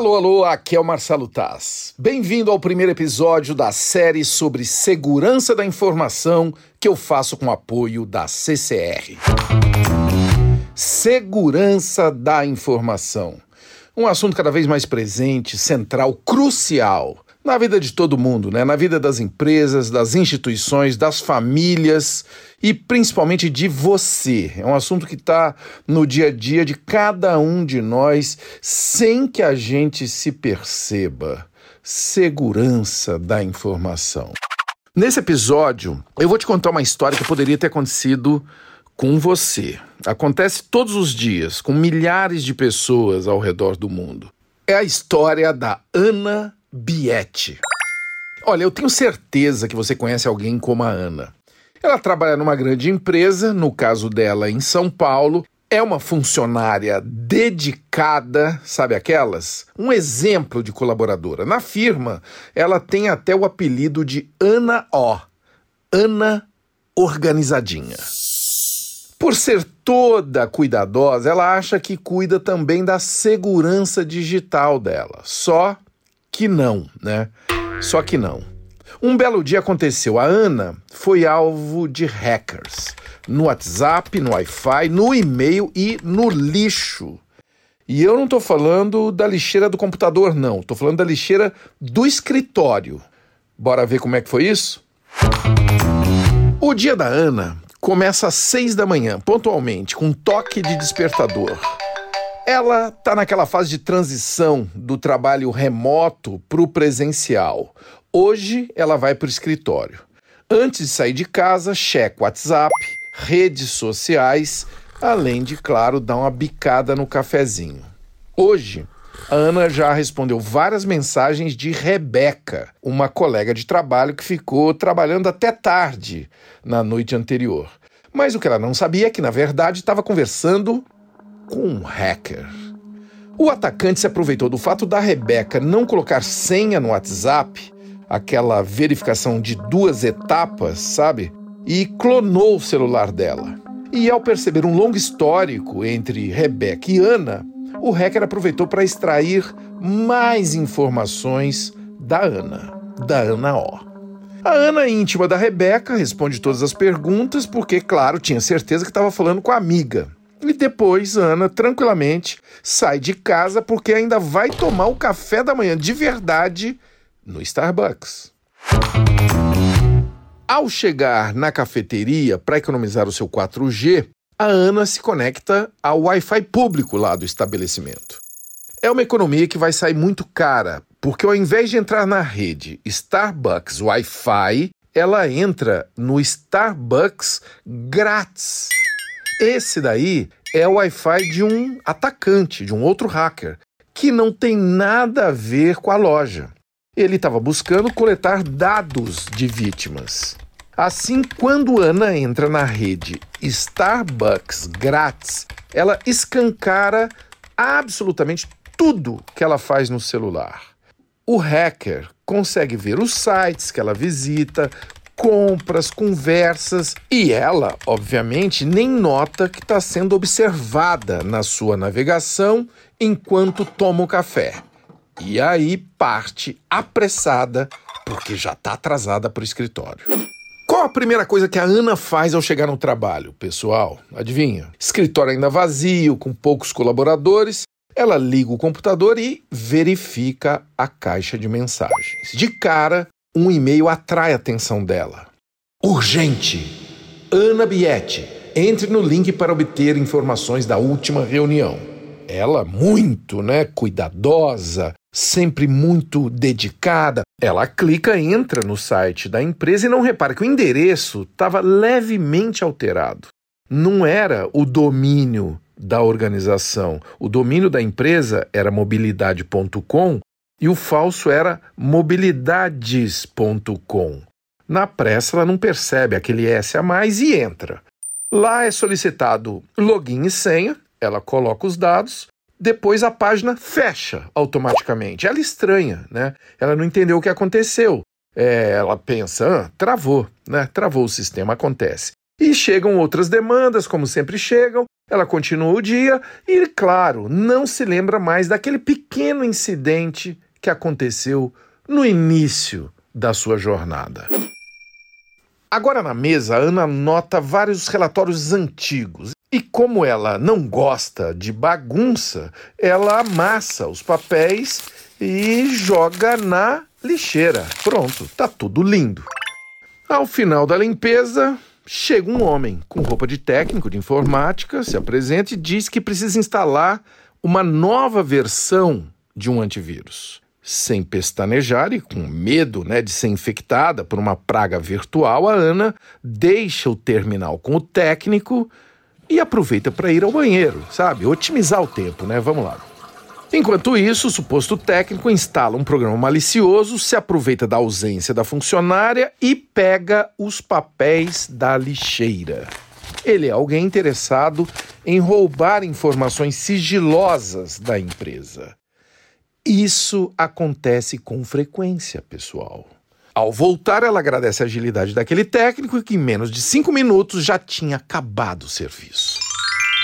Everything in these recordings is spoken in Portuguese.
Alô, alô, aqui é o Marcelo Taz. Bem-vindo ao primeiro episódio da série sobre segurança da informação que eu faço com apoio da CCR. Segurança da informação. Um assunto cada vez mais presente, central, crucial na vida de todo mundo, né? na vida das empresas, das instituições, das famílias e principalmente de você. É um assunto que está no dia a dia de cada um de nós sem que a gente se perceba. Segurança da informação. Nesse episódio, eu vou te contar uma história que poderia ter acontecido com você. Acontece todos os dias, com milhares de pessoas ao redor do mundo. É a história da Ana Biete. Olha, eu tenho certeza que você conhece alguém como a Ana. Ela trabalha numa grande empresa, no caso dela em São Paulo, é uma funcionária dedicada, sabe aquelas? Um exemplo de colaboradora. Na firma, ela tem até o apelido de Ana O. Ana Organizadinha. Por ser toda cuidadosa, ela acha que cuida também da segurança digital dela. Só que não, né? Só que não. Um belo dia aconteceu. A Ana foi alvo de hackers no WhatsApp, no Wi-Fi, no e-mail e no lixo. E eu não estou falando da lixeira do computador, não. Estou falando da lixeira do escritório. Bora ver como é que foi isso? O dia da Ana começa às seis da manhã, pontualmente, com um toque de despertador. Ela está naquela fase de transição do trabalho remoto para o presencial. Hoje ela vai para o escritório. Antes de sair de casa, checa o WhatsApp, redes sociais, além de, claro, dar uma bicada no cafezinho. Hoje, a Ana já respondeu várias mensagens de Rebeca, uma colega de trabalho que ficou trabalhando até tarde na noite anterior. Mas o que ela não sabia é que, na verdade, estava conversando com um hacker. O atacante se aproveitou do fato da Rebeca não colocar senha no WhatsApp, aquela verificação de duas etapas, sabe? E clonou o celular dela. E ao perceber um longo histórico entre Rebeca e Ana, o hacker aproveitou para extrair mais informações da Ana, da Ana O. A Ana, íntima da Rebeca, responde todas as perguntas porque, claro, tinha certeza que estava falando com a amiga. E depois, Ana, tranquilamente, sai de casa porque ainda vai tomar o café da manhã de verdade no Starbucks. Ao chegar na cafeteria para economizar o seu 4G, a Ana se conecta ao Wi-Fi público lá do estabelecimento. É uma economia que vai sair muito cara, porque ao invés de entrar na rede Starbucks Wi-Fi, ela entra no Starbucks grátis. Esse daí é o Wi-Fi de um atacante, de um outro hacker, que não tem nada a ver com a loja. Ele estava buscando coletar dados de vítimas. Assim, quando Ana entra na rede Starbucks grátis, ela escancara absolutamente tudo que ela faz no celular. O hacker consegue ver os sites que ela visita, compras, conversas e ela, obviamente, nem nota que está sendo observada na sua navegação enquanto toma o café. E aí parte apressada porque já está atrasada para o escritório. Qual a primeira coisa que a Ana faz ao chegar no trabalho, pessoal? Adivinha? Escritório ainda vazio, com poucos colaboradores. Ela liga o computador e verifica a caixa de mensagens. De cara, um e-mail atrai a atenção dela. Urgente! Ana Biete, entre no link para obter informações da última reunião. Ela, muito, né, cuidadosa, sempre muito dedicada, ela clica, entra no site da empresa e não repara que o endereço estava levemente alterado. Não era o domínio da organização. O domínio da empresa era mobilidade.com e o falso era mobilidades.com. Na pressa, ela não percebe aquele S a mais e entra. Lá é solicitado login e senha, ela coloca os dados, depois a página fecha automaticamente. Ela estranha, né? Ela não entendeu o que aconteceu. É, ela pensa, ah, travou, né? Travou o sistema, acontece. E chegam outras demandas, como sempre chegam, ela continua o dia e, claro, não se lembra mais daquele pequeno incidente que aconteceu no início da sua jornada. Agora na mesa, Ana nota vários relatórios antigos. E como ela não gosta de bagunça, ela amassa os papéis e joga na lixeira. Pronto, tá tudo lindo. Ao final da limpeza, chega um homem com roupa de técnico de informática, se apresenta e diz que precisa instalar uma nova versão de um antivírus. Sem pestanejar e com medo né, de ser infectada por uma praga virtual, a Ana deixa o terminal com o técnico e aproveita para ir ao banheiro, sabe? Otimizar o tempo, né? Vamos lá. Enquanto isso, o suposto técnico instala um programa malicioso, se aproveita da ausência da funcionária e pega os papéis da lixeira. Ele é alguém interessado em roubar informações sigilosas da empresa. Isso acontece com frequência, pessoal. Ao voltar, ela agradece a agilidade daquele técnico que em menos de cinco minutos já tinha acabado o serviço.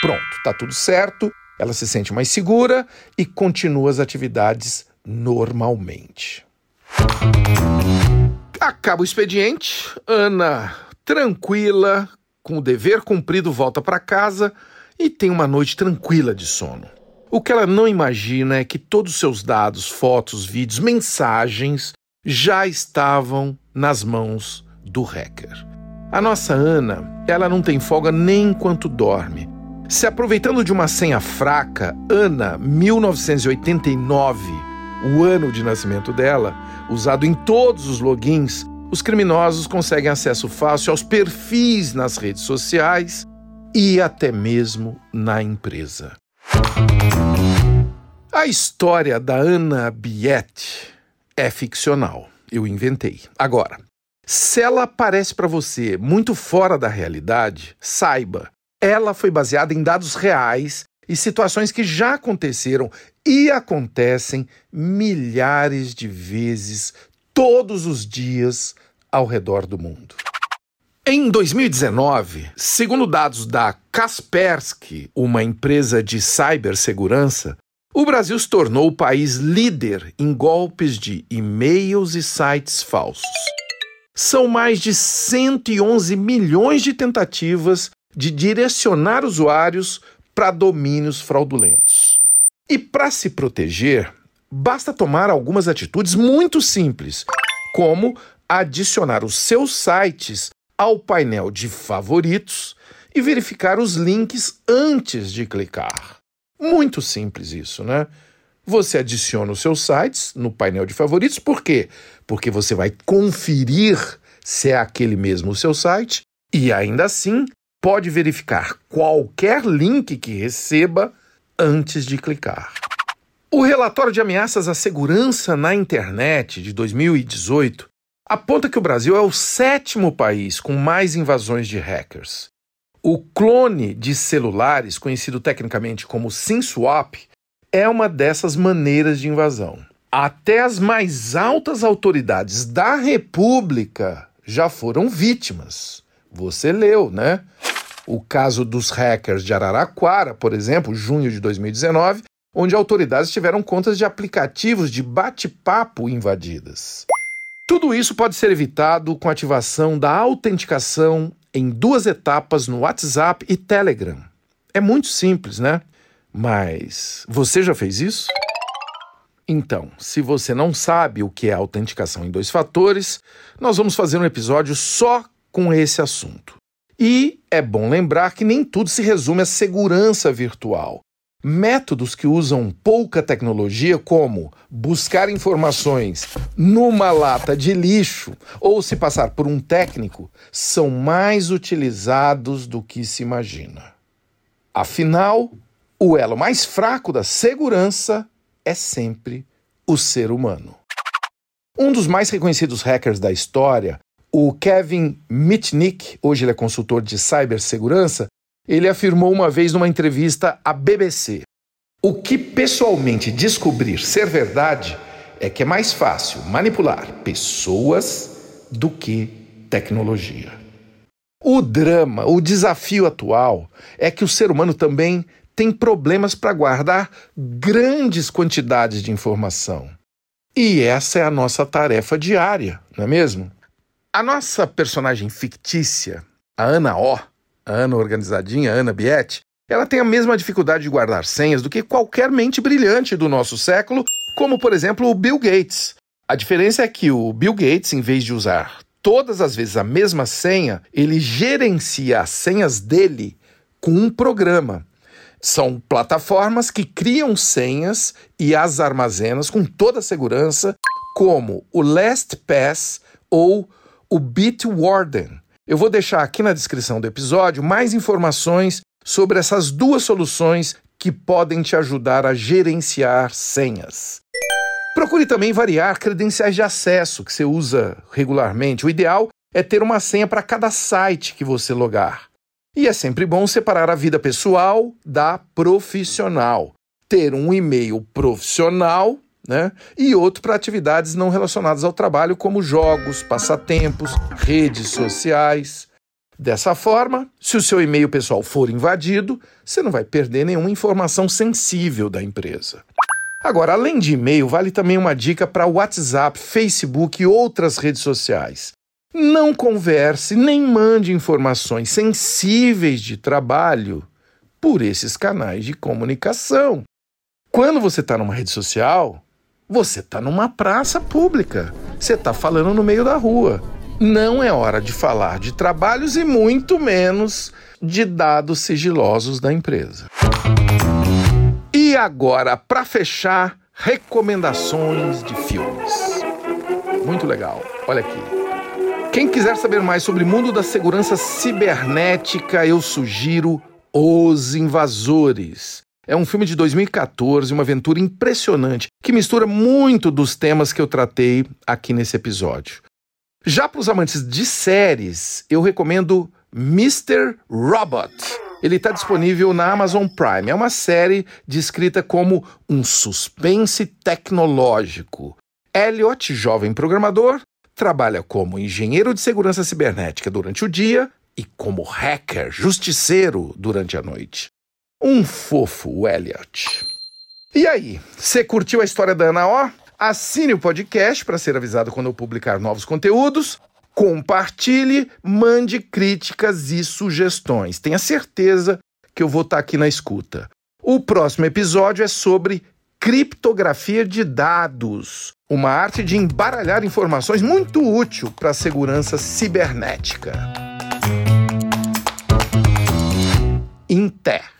Pronto, tá tudo certo ela se sente mais segura e continua as atividades normalmente. Acaba o expediente, Ana, tranquila, com o dever cumprido, volta para casa e tem uma noite tranquila de sono. O que ela não imagina é que todos os seus dados, fotos, vídeos, mensagens já estavam nas mãos do hacker. A nossa Ana, ela não tem folga nem enquanto dorme. Se aproveitando de uma senha fraca, Ana 1989, o ano de nascimento dela, usado em todos os logins, os criminosos conseguem acesso fácil aos perfis nas redes sociais e até mesmo na empresa. A história da Ana Biet é ficcional. Eu inventei. Agora, se ela parece para você muito fora da realidade, saiba ela foi baseada em dados reais e situações que já aconteceram e acontecem milhares de vezes todos os dias ao redor do mundo. Em 2019, segundo dados da Kaspersky, uma empresa de cibersegurança, o Brasil se tornou o país líder em golpes de e-mails e sites falsos. São mais de 111 milhões de tentativas de direcionar usuários para domínios fraudulentos. E para se proteger, basta tomar algumas atitudes muito simples, como adicionar os seus sites ao painel de favoritos e verificar os links antes de clicar. Muito simples isso, né? Você adiciona os seus sites no painel de favoritos, por quê? Porque você vai conferir se é aquele mesmo o seu site e ainda assim pode verificar qualquer link que receba antes de clicar. O relatório de ameaças à segurança na internet de 2018 aponta que o Brasil é o sétimo país com mais invasões de hackers. O clone de celulares, conhecido tecnicamente como SimSwap, é uma dessas maneiras de invasão. Até as mais altas autoridades da República já foram vítimas. Você leu, né? O caso dos hackers de Araraquara, por exemplo, junho de 2019, onde autoridades tiveram contas de aplicativos de bate-papo invadidas. Tudo isso pode ser evitado com a ativação da autenticação em duas etapas no WhatsApp e Telegram. É muito simples, né? Mas você já fez isso? Então, se você não sabe o que é autenticação em dois fatores, nós vamos fazer um episódio só com esse assunto. E é bom lembrar que nem tudo se resume à segurança virtual. Métodos que usam pouca tecnologia, como buscar informações numa lata de lixo ou se passar por um técnico, são mais utilizados do que se imagina. Afinal, o elo mais fraco da segurança é sempre o ser humano. Um dos mais reconhecidos hackers da história o Kevin Mitnick, hoje ele é consultor de cibersegurança, ele afirmou uma vez numa entrevista à BBC: O que pessoalmente descobrir ser verdade é que é mais fácil manipular pessoas do que tecnologia. O drama, o desafio atual é que o ser humano também tem problemas para guardar grandes quantidades de informação. E essa é a nossa tarefa diária, não é mesmo? A nossa personagem fictícia, a Ana O, Ana organizadinha, Ana Bietti, ela tem a mesma dificuldade de guardar senhas do que qualquer mente brilhante do nosso século, como por exemplo o Bill Gates. A diferença é que o Bill Gates, em vez de usar todas as vezes a mesma senha, ele gerencia as senhas dele com um programa. São plataformas que criam senhas e as armazenam com toda a segurança, como o LastPass ou o Bitwarden. Eu vou deixar aqui na descrição do episódio mais informações sobre essas duas soluções que podem te ajudar a gerenciar senhas. Procure também variar credenciais de acesso que você usa regularmente. O ideal é ter uma senha para cada site que você logar. E é sempre bom separar a vida pessoal da profissional. Ter um e-mail profissional né, e outro para atividades não relacionadas ao trabalho, como jogos, passatempos, redes sociais. Dessa forma, se o seu e-mail pessoal for invadido, você não vai perder nenhuma informação sensível da empresa. Agora, além de e-mail, vale também uma dica para WhatsApp, Facebook e outras redes sociais. Não converse nem mande informações sensíveis de trabalho por esses canais de comunicação. Quando você está numa rede social, você está numa praça pública. Você está falando no meio da rua. Não é hora de falar de trabalhos e muito menos de dados sigilosos da empresa. E agora, para fechar, recomendações de filmes. Muito legal. Olha aqui. Quem quiser saber mais sobre o mundo da segurança cibernética, eu sugiro Os Invasores. É um filme de 2014, uma aventura impressionante que mistura muito dos temas que eu tratei aqui nesse episódio. Já para os amantes de séries, eu recomendo Mr. Robot. Ele está disponível na Amazon Prime. É uma série descrita como um suspense tecnológico. Elliot, jovem programador, trabalha como engenheiro de segurança cibernética durante o dia e como hacker, justiceiro durante a noite. Um fofo, o Elliot. E aí, você curtiu a história da Ana O? Assine o podcast para ser avisado quando eu publicar novos conteúdos. Compartilhe, mande críticas e sugestões. Tenha certeza que eu vou estar aqui na escuta. O próximo episódio é sobre criptografia de dados, uma arte de embaralhar informações muito útil para a segurança cibernética. Inter.